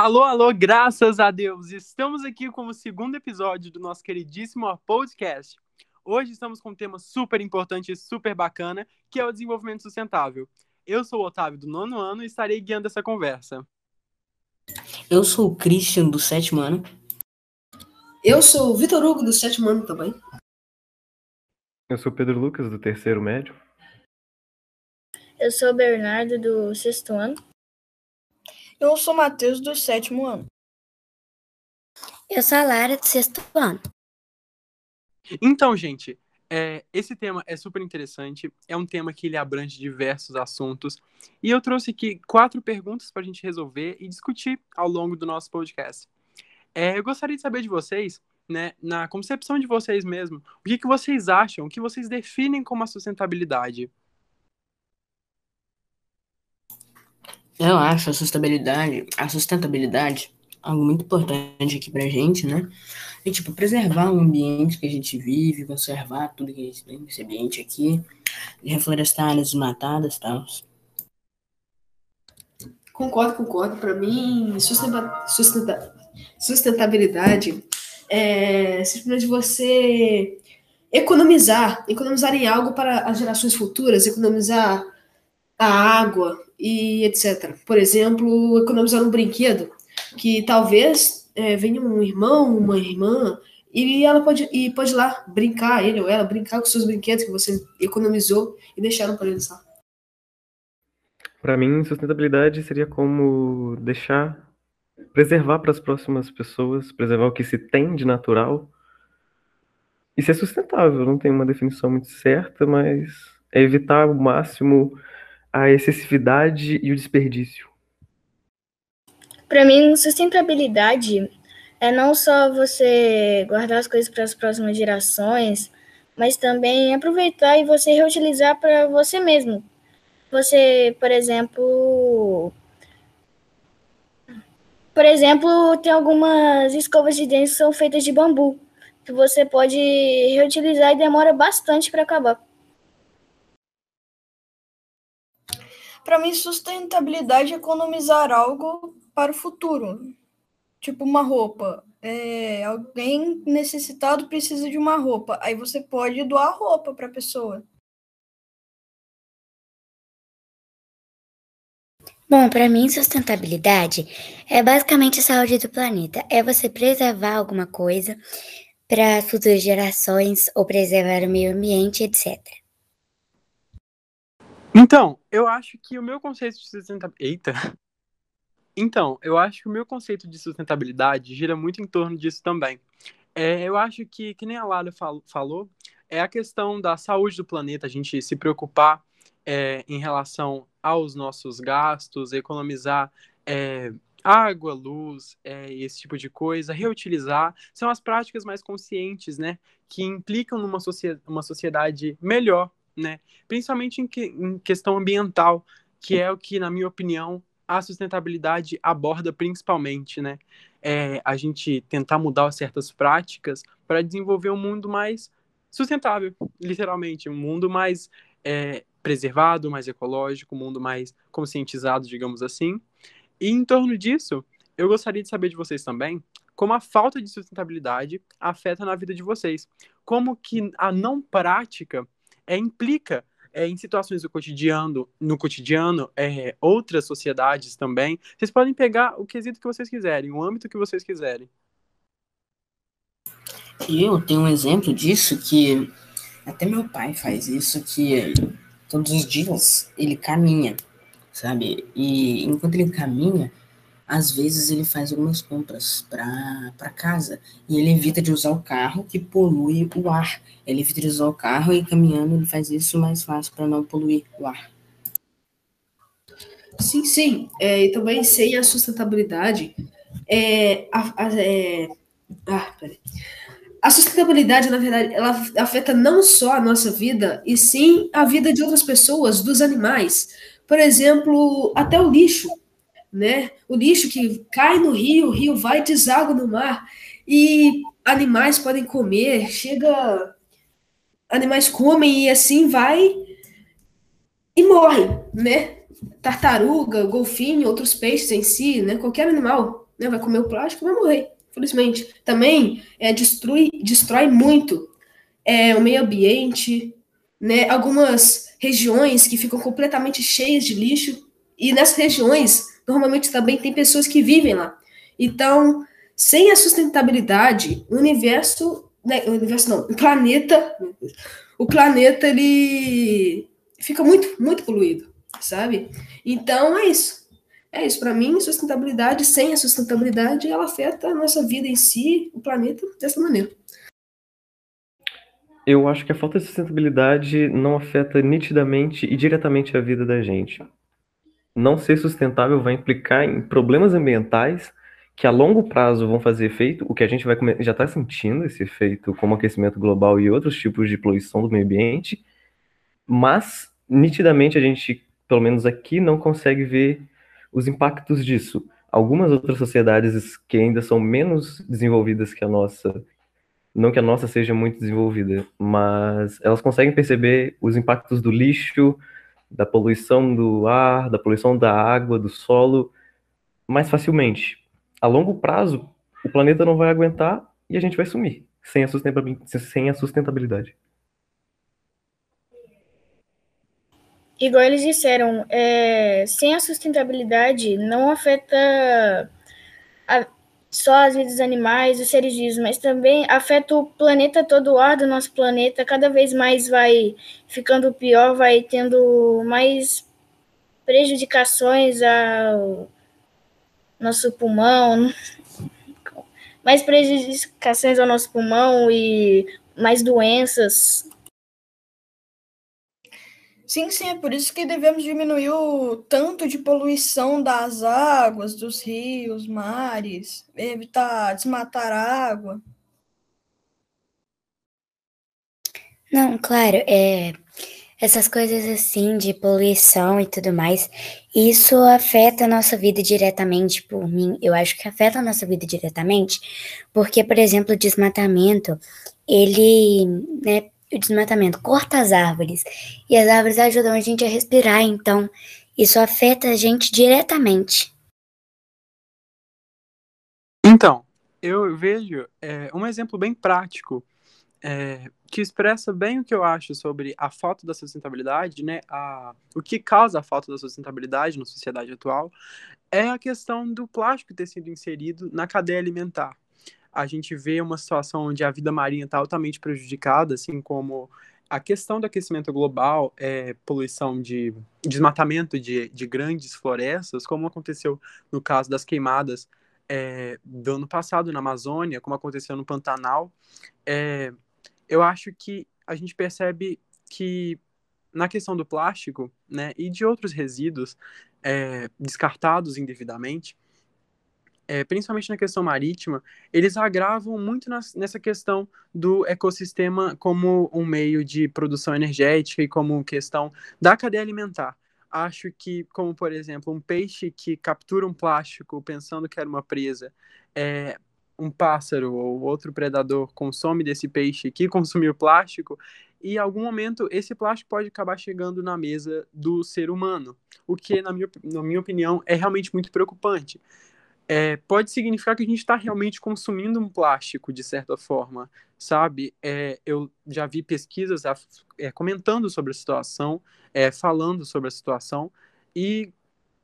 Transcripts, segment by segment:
Alô, alô, graças a Deus! Estamos aqui com o segundo episódio do nosso queridíssimo podcast. Hoje estamos com um tema super importante e super bacana, que é o desenvolvimento sustentável. Eu sou o Otávio do nono ano e estarei guiando essa conversa. Eu sou o Christian do sétimo ano. Eu sou o Vitor Hugo do sétimo ano também. Eu sou o Pedro Lucas do terceiro médio. Eu sou o Bernardo do sexto ano. Eu sou o Matheus do sétimo ano. Eu sou a Lara do sexto ano. Então, gente, é, esse tema é super interessante, é um tema que ele abrange diversos assuntos, e eu trouxe aqui quatro perguntas para a gente resolver e discutir ao longo do nosso podcast. É, eu gostaria de saber de vocês, né, na concepção de vocês mesmo, o que, que vocês acham, o que vocês definem como a sustentabilidade? Eu acho a sustentabilidade, a sustentabilidade algo muito importante aqui pra gente, né? E, tipo, preservar o ambiente que a gente vive, conservar tudo que a gente tem nesse ambiente aqui, reflorestar áreas desmatadas e tal. Concordo, concordo. Para mim, sustenta, sustenta, sustentabilidade é simplesmente você economizar, economizar em algo para as gerações futuras, economizar a água e etc. Por exemplo, economizar um brinquedo que talvez é, venha um irmão, uma irmã, e ela pode, e pode ir lá brincar, ele ou ela, brincar com seus brinquedos que você economizou e deixaram para eles lá. Para mim, sustentabilidade seria como deixar, preservar para as próximas pessoas, preservar o que se tem de natural e ser sustentável. Não tem uma definição muito certa, mas é evitar ao máximo a excessividade e o desperdício. Para mim, sustentabilidade é não só você guardar as coisas para as próximas gerações, mas também aproveitar e você reutilizar para você mesmo. Você, por exemplo, por exemplo, tem algumas escovas de dentes que são feitas de bambu, que você pode reutilizar e demora bastante para acabar. Para mim, sustentabilidade é economizar algo para o futuro. Tipo uma roupa. É, alguém necessitado precisa de uma roupa. Aí você pode doar roupa para a pessoa. Bom, para mim, sustentabilidade é basicamente a saúde do planeta. É você preservar alguma coisa para futuras gerações ou preservar o meio ambiente, etc. Então, eu acho que o meu conceito de sustentabilidade. Eita! Então, eu acho que o meu conceito de sustentabilidade gira muito em torno disso também. É, eu acho que, que nem a Lara fal falou, é a questão da saúde do planeta, a gente se preocupar é, em relação aos nossos gastos, economizar é, água, luz, é, esse tipo de coisa, reutilizar, são as práticas mais conscientes, né, que implicam numa sociedade, uma sociedade melhor, né, principalmente em, que, em questão ambiental, que é o que, na minha opinião, a sustentabilidade aborda principalmente, né? É a gente tentar mudar certas práticas para desenvolver um mundo mais sustentável, literalmente, um mundo mais é, preservado, mais ecológico, um mundo mais conscientizado, digamos assim. E em torno disso, eu gostaria de saber de vocês também como a falta de sustentabilidade afeta na vida de vocês, como que a não prática é, implica é, em situações do cotidiano, no cotidiano, é, outras sociedades também. Vocês podem pegar o quesito que vocês quiserem, o âmbito que vocês quiserem. Eu tenho um exemplo disso que até meu pai faz isso, que todos os dias ele caminha, sabe? E enquanto ele caminha, às vezes ele faz algumas compras para casa e ele evita de usar o carro que polui o ar. Ele evita de usar o carro e caminhando ele faz isso mais fácil para não poluir o ar. Sim, sim. É, e também sem a sustentabilidade, é, a, a, é, ah, a sustentabilidade, na verdade, ela afeta não só a nossa vida, e sim a vida de outras pessoas, dos animais. Por exemplo, até o lixo né? O lixo que cai no rio, o rio vai deságua no mar e animais podem comer, chega animais comem e assim vai e morrem, né? Tartaruga, golfinho, outros peixes em si, né? Qualquer animal né? Vai comer o plástico vai morrer, infelizmente. Também é, destrói, destrói muito é, o meio ambiente, né? Algumas regiões que ficam completamente cheias de lixo, e nessas regiões, normalmente também tem pessoas que vivem lá. Então, sem a sustentabilidade, o universo, né, o universo não, o planeta, o planeta ele fica muito, muito poluído, sabe? Então é isso. É isso, para mim, sustentabilidade, sem a sustentabilidade, ela afeta a nossa vida em si, o planeta, dessa maneira. Eu acho que a falta de sustentabilidade não afeta nitidamente e diretamente a vida da gente. Não ser sustentável vai implicar em problemas ambientais que a longo prazo vão fazer efeito, o que a gente vai já está sentindo esse efeito, como aquecimento global e outros tipos de poluição do meio ambiente, mas nitidamente a gente, pelo menos aqui, não consegue ver os impactos disso. Algumas outras sociedades que ainda são menos desenvolvidas que a nossa não que a nossa seja muito desenvolvida, mas elas conseguem perceber os impactos do lixo, da poluição do ar, da poluição da água, do solo, mais facilmente. A longo prazo, o planeta não vai aguentar e a gente vai sumir sem a sustentabilidade. Igual eles disseram, é, sem a sustentabilidade não afeta a, só as vidas dos animais, os seres vivos, mas também afeta o planeta todo, o ar do nosso planeta, cada vez mais vai ficando pior, vai tendo mais prejudicações ao nosso pulmão, mais prejudicações ao nosso pulmão e mais doenças. Sim, sim, é por isso que devemos diminuir o tanto de poluição das águas, dos rios, mares, evitar desmatar água. Não, claro, é, essas coisas assim de poluição e tudo mais, isso afeta a nossa vida diretamente, por mim, eu acho que afeta a nossa vida diretamente, porque, por exemplo, o desmatamento, ele, né, o desmatamento corta as árvores e as árvores ajudam a gente a respirar, então isso afeta a gente diretamente. Então, eu vejo é, um exemplo bem prático é, que expressa bem o que eu acho sobre a falta da sustentabilidade, né? A, o que causa a falta da sustentabilidade na sociedade atual é a questão do plástico ter sido inserido na cadeia alimentar a gente vê uma situação onde a vida marinha está altamente prejudicada, assim como a questão do aquecimento global, é, poluição de desmatamento de, de grandes florestas, como aconteceu no caso das queimadas é, do ano passado na Amazônia, como aconteceu no Pantanal, é, eu acho que a gente percebe que na questão do plástico né, e de outros resíduos é, descartados indevidamente, é, principalmente na questão marítima, eles agravam muito nas, nessa questão do ecossistema como um meio de produção energética e como questão da cadeia alimentar. Acho que, como por exemplo, um peixe que captura um plástico pensando que era uma presa, é, um pássaro ou outro predador consome desse peixe que consumiu plástico, e em algum momento esse plástico pode acabar chegando na mesa do ser humano, o que, na minha, na minha opinião, é realmente muito preocupante é, pode significar que a gente está realmente consumindo um plástico, de certa forma, sabe? É, eu já vi pesquisas é, comentando sobre a situação, é, falando sobre a situação e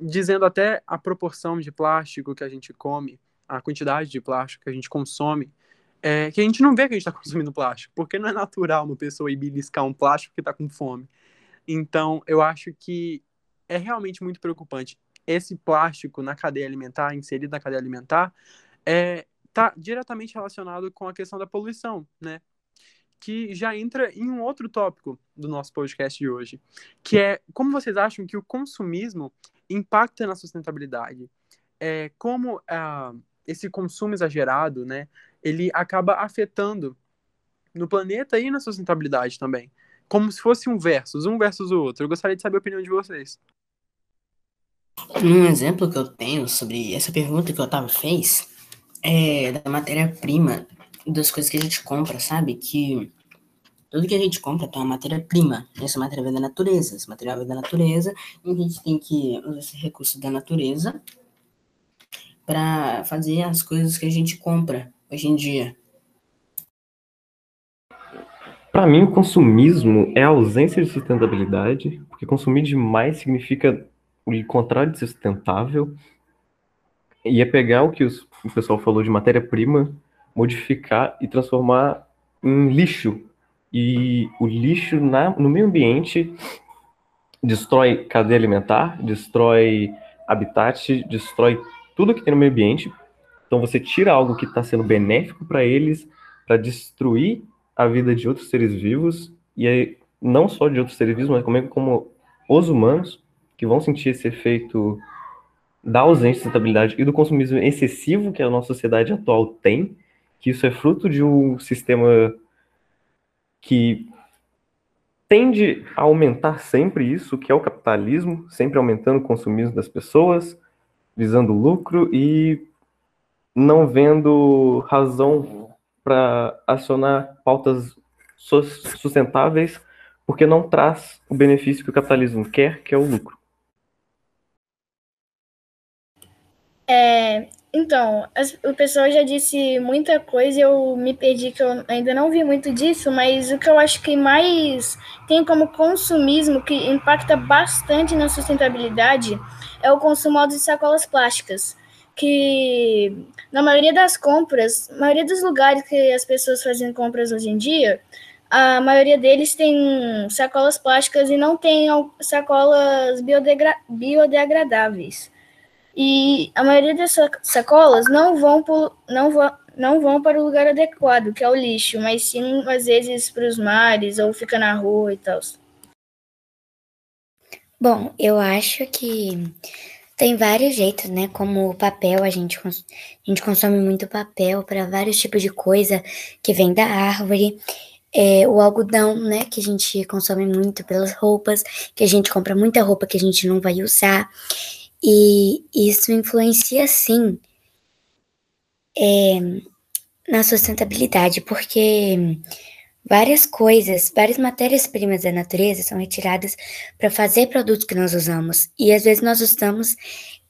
dizendo até a proporção de plástico que a gente come, a quantidade de plástico que a gente consome, é, que a gente não vê que a gente está consumindo plástico, porque não é natural uma pessoa ir beliscar um plástico que está com fome. Então, eu acho que é realmente muito preocupante esse plástico na cadeia alimentar, inserido na cadeia alimentar, é, tá diretamente relacionado com a questão da poluição, né? Que já entra em um outro tópico do nosso podcast de hoje, que é como vocês acham que o consumismo impacta na sustentabilidade? É, como ah, esse consumo exagerado, né, ele acaba afetando no planeta e na sustentabilidade também. Como se fosse um versus, um versus o outro. Eu gostaria de saber a opinião de vocês. Um exemplo que eu tenho sobre essa pergunta que o Otávio fez é da matéria-prima das coisas que a gente compra, sabe? Que tudo que a gente compra tem uma matéria-prima. Essa matéria vem da natureza. Esse material vem da natureza e a gente tem que usar esse recurso da natureza para fazer as coisas que a gente compra hoje em dia. Para mim, o consumismo é a ausência de sustentabilidade, porque consumir demais significa o contrário de sustentável, e é pegar o que os, o pessoal falou de matéria-prima, modificar e transformar em lixo. E o lixo na, no meio ambiente destrói cadeia alimentar, destrói habitat, destrói tudo que tem no meio ambiente. Então você tira algo que está sendo benéfico para eles, para destruir a vida de outros seres vivos, e aí, não só de outros seres vivos, mas como, como os humanos, que vão sentir esse efeito da ausência de sustentabilidade e do consumismo excessivo que a nossa sociedade atual tem, que isso é fruto de um sistema que tende a aumentar sempre isso, que é o capitalismo, sempre aumentando o consumismo das pessoas, visando lucro e não vendo razão para acionar pautas sustentáveis, porque não traz o benefício que o capitalismo quer, que é o lucro. É, então, as, o pessoal já disse muita coisa eu me perdi, que eu ainda não vi muito disso, mas o que eu acho que mais tem como consumismo, que impacta bastante na sustentabilidade, é o consumo de sacolas plásticas. Que na maioria das compras, maioria dos lugares que as pessoas fazem compras hoje em dia, a maioria deles tem sacolas plásticas e não tem sacolas biodegra biodegradáveis. E a maioria dessas sacolas não vão, por, não, vão, não vão para o lugar adequado, que é o lixo, mas sim, às vezes, para os mares ou fica na rua e tal. Bom, eu acho que tem vários jeitos, né? Como o papel, a gente, a gente consome muito papel para vários tipos de coisa que vem da árvore. É, o algodão, né? Que a gente consome muito pelas roupas, que a gente compra muita roupa que a gente não vai usar. E isso influencia, sim, é, na sustentabilidade, porque várias coisas, várias matérias-primas da natureza são retiradas para fazer produtos que nós usamos. E às vezes nós usamos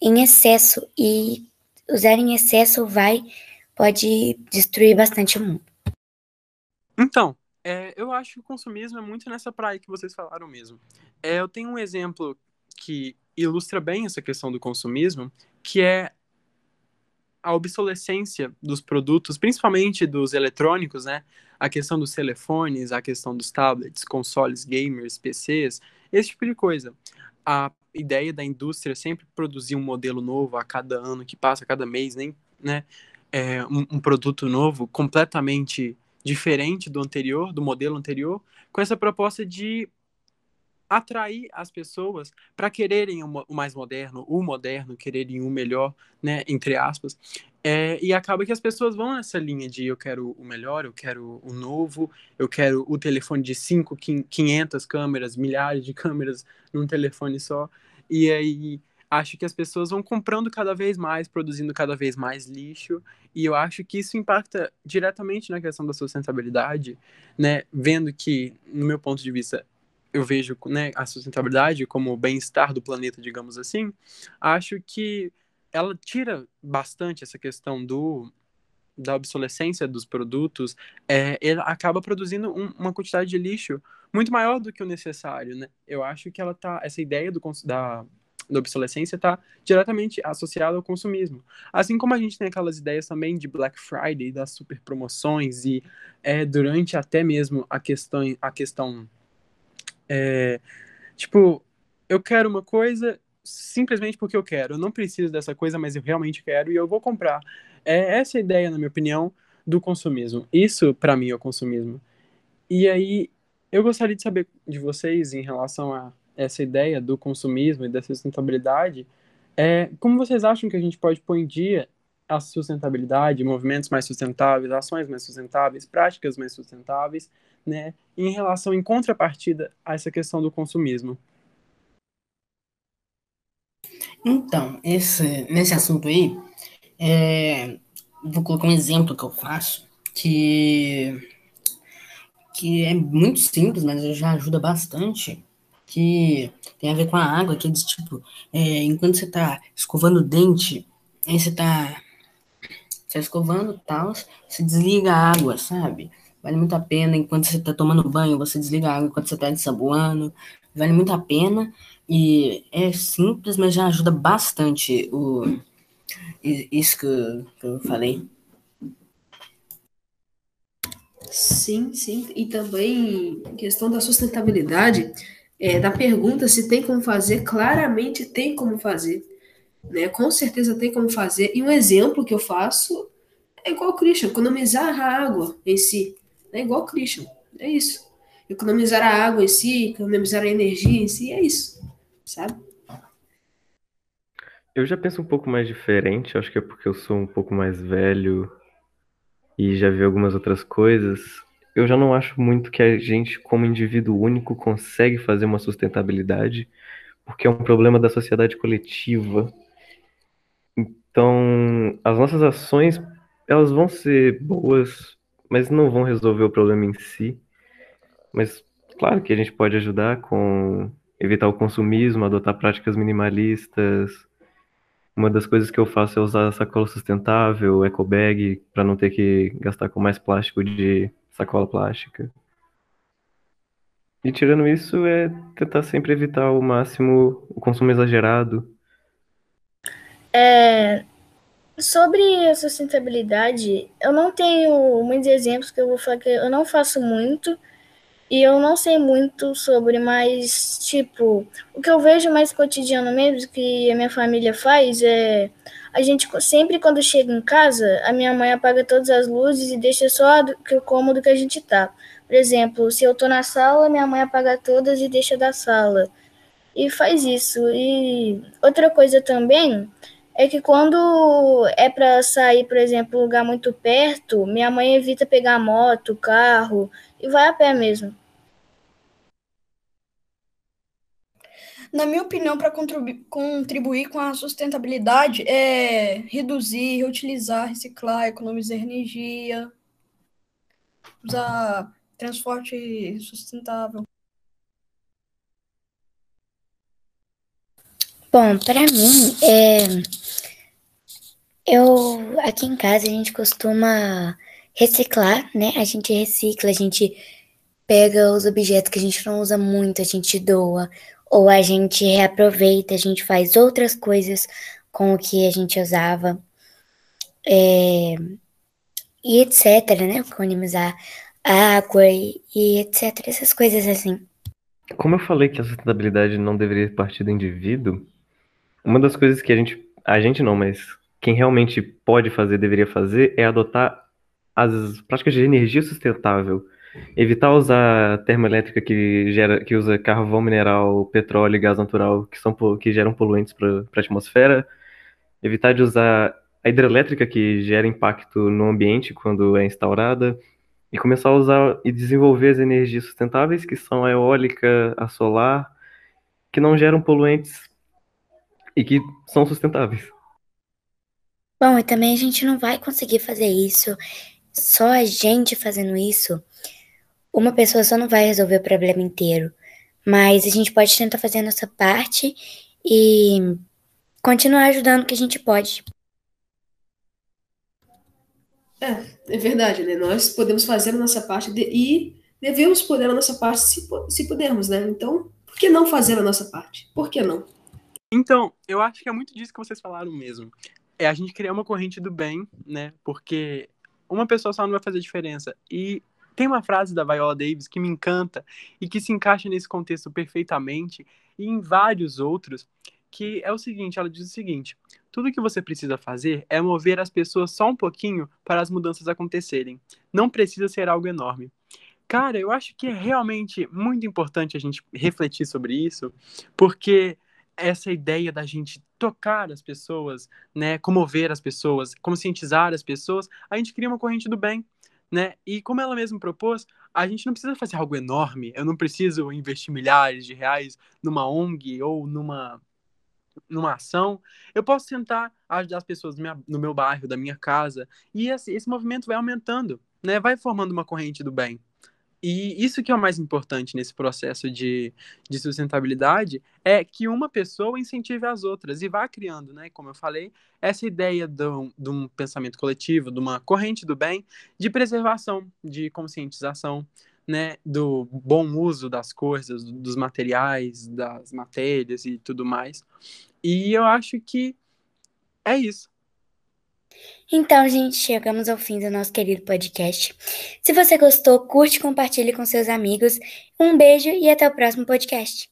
em excesso, e usar em excesso vai, pode destruir bastante o mundo. Então, é, eu acho que o consumismo é muito nessa praia que vocês falaram mesmo. É, eu tenho um exemplo que ilustra bem essa questão do consumismo, que é a obsolescência dos produtos, principalmente dos eletrônicos, né? A questão dos telefones, a questão dos tablets, consoles gamers, PCs, esse tipo de coisa. A ideia da indústria sempre produzir um modelo novo a cada ano que passa, a cada mês, nem, né? É, um, um produto novo completamente diferente do anterior, do modelo anterior, com essa proposta de atrair as pessoas para quererem o mais moderno, o moderno, quererem o melhor, né, entre aspas. É, e acaba que as pessoas vão nessa linha de eu quero o melhor, eu quero o novo, eu quero o telefone de 5, 500 câmeras, milhares de câmeras num telefone só. E aí acho que as pessoas vão comprando cada vez mais, produzindo cada vez mais lixo, e eu acho que isso impacta diretamente na questão da sustentabilidade, né? Vendo que, no meu ponto de vista, eu vejo né, a sustentabilidade como o bem-estar do planeta, digamos assim, acho que ela tira bastante essa questão do da obsolescência dos produtos, é, ela acaba produzindo um, uma quantidade de lixo muito maior do que o necessário, né? Eu acho que ela tá essa ideia do da da obsolescência está diretamente associada ao consumismo. Assim como a gente tem aquelas ideias também de Black Friday, das super promoções e é, durante até mesmo a questão, a questão é, tipo, eu quero uma coisa simplesmente porque eu quero. Eu não preciso dessa coisa, mas eu realmente quero e eu vou comprar. É essa a ideia, na minha opinião, do consumismo. Isso, para mim, é o consumismo. E aí, eu gostaria de saber de vocês em relação a essa ideia do consumismo e da sustentabilidade. É, como vocês acham que a gente pode pôr em dia a sustentabilidade, movimentos mais sustentáveis, ações mais sustentáveis, práticas mais sustentáveis, né, em relação, em contrapartida a essa questão do consumismo. Então, esse, nesse assunto aí, é, vou colocar um exemplo que eu faço, que, que é muito simples, mas já ajuda bastante, que tem a ver com a água, que é tipo, é, enquanto você está escovando o dente, Aí você tá, você tá escovando tal, você desliga a água, sabe? Vale muito a pena enquanto você tá tomando banho, você desliga a água enquanto você tá ensaboando. Vale muito a pena e é simples, mas já ajuda bastante o, isso que eu, que eu falei. Sim, sim. E também questão da sustentabilidade, é, da pergunta se tem como fazer, claramente tem como fazer. Né? Com certeza tem como fazer. E um exemplo que eu faço é igual o Christian, economizar a água em si. É igual o Christian. É isso. Economizar a água em si, economizar a energia em si, é isso. Sabe? Eu já penso um pouco mais diferente, acho que é porque eu sou um pouco mais velho e já vi algumas outras coisas. Eu já não acho muito que a gente, como indivíduo único, consegue fazer uma sustentabilidade, porque é um problema da sociedade coletiva. Então, as nossas ações, elas vão ser boas, mas não vão resolver o problema em si. Mas claro que a gente pode ajudar com evitar o consumismo, adotar práticas minimalistas. Uma das coisas que eu faço é usar sacola sustentável, eco bag, para não ter que gastar com mais plástico de sacola plástica. E tirando isso, é tentar sempre evitar ao máximo o consumo exagerado. É, sobre a sustentabilidade, eu não tenho muitos exemplos que eu vou falar que eu não faço muito e eu não sei muito sobre, mas tipo, o que eu vejo mais cotidiano mesmo que a minha família faz é a gente sempre quando chega em casa, a minha mãe apaga todas as luzes e deixa só o cômodo que a gente tá. Por exemplo, se eu tô na sala, minha mãe apaga todas e deixa da sala. E faz isso. E outra coisa também é que quando é para sair, por exemplo, um lugar muito perto, minha mãe evita pegar moto, carro e vai a pé mesmo. Na minha opinião, para contribuir com a sustentabilidade é reduzir, reutilizar, reciclar, economizar energia, usar transporte sustentável. Bom, para mim, é... eu aqui em casa a gente costuma reciclar, né? A gente recicla, a gente pega os objetos que a gente não usa muito, a gente doa, ou a gente reaproveita, a gente faz outras coisas com o que a gente usava, é, e etc, né? Economizar água e, e etc, essas coisas assim. Como eu falei que a sustentabilidade não deveria partir do indivíduo, uma das coisas que a gente, a gente não, mas quem realmente pode fazer, deveria fazer, é adotar as práticas de energia sustentável Evitar usar termoelétrica que gera, que usa carvão mineral, petróleo e gás natural, que são que geram poluentes para a atmosfera. Evitar de usar a hidrelétrica que gera impacto no ambiente quando é instaurada e começar a usar e desenvolver as energias sustentáveis, que são a eólica, a solar, que não geram poluentes e que são sustentáveis. Bom, e também a gente não vai conseguir fazer isso, só a gente fazendo isso uma pessoa só não vai resolver o problema inteiro, mas a gente pode tentar fazer a nossa parte e continuar ajudando o que a gente pode. É, é verdade, né? Nós podemos fazer a nossa parte de, e devemos poder a nossa parte se, se pudermos, né? Então, por que não fazer a nossa parte? Por que não? Então, eu acho que é muito disso que vocês falaram mesmo. É a gente criar uma corrente do bem, né? Porque uma pessoa só não vai fazer diferença. E tem uma frase da Viola Davis que me encanta e que se encaixa nesse contexto perfeitamente e em vários outros, que é o seguinte, ela diz o seguinte: tudo que você precisa fazer é mover as pessoas só um pouquinho para as mudanças acontecerem. Não precisa ser algo enorme. Cara, eu acho que é realmente muito importante a gente refletir sobre isso, porque essa ideia da gente tocar as pessoas, né, comover as pessoas, conscientizar as pessoas, a gente cria uma corrente do bem né? E como ela mesma propôs, a gente não precisa fazer algo enorme. Eu não preciso investir milhares de reais numa ONG ou numa numa ação. Eu posso tentar ajudar as pessoas no meu bairro, da minha casa, e esse, esse movimento vai aumentando, né? Vai formando uma corrente do bem. E isso que é o mais importante nesse processo de, de sustentabilidade é que uma pessoa incentive as outras e vá criando, né, como eu falei, essa ideia de um, de um pensamento coletivo, de uma corrente do bem, de preservação, de conscientização, né, do bom uso das coisas, dos materiais, das matérias e tudo mais. E eu acho que é isso. Então, gente, chegamos ao fim do nosso querido podcast. Se você gostou, curte compartilhe com seus amigos. Um beijo e até o próximo podcast.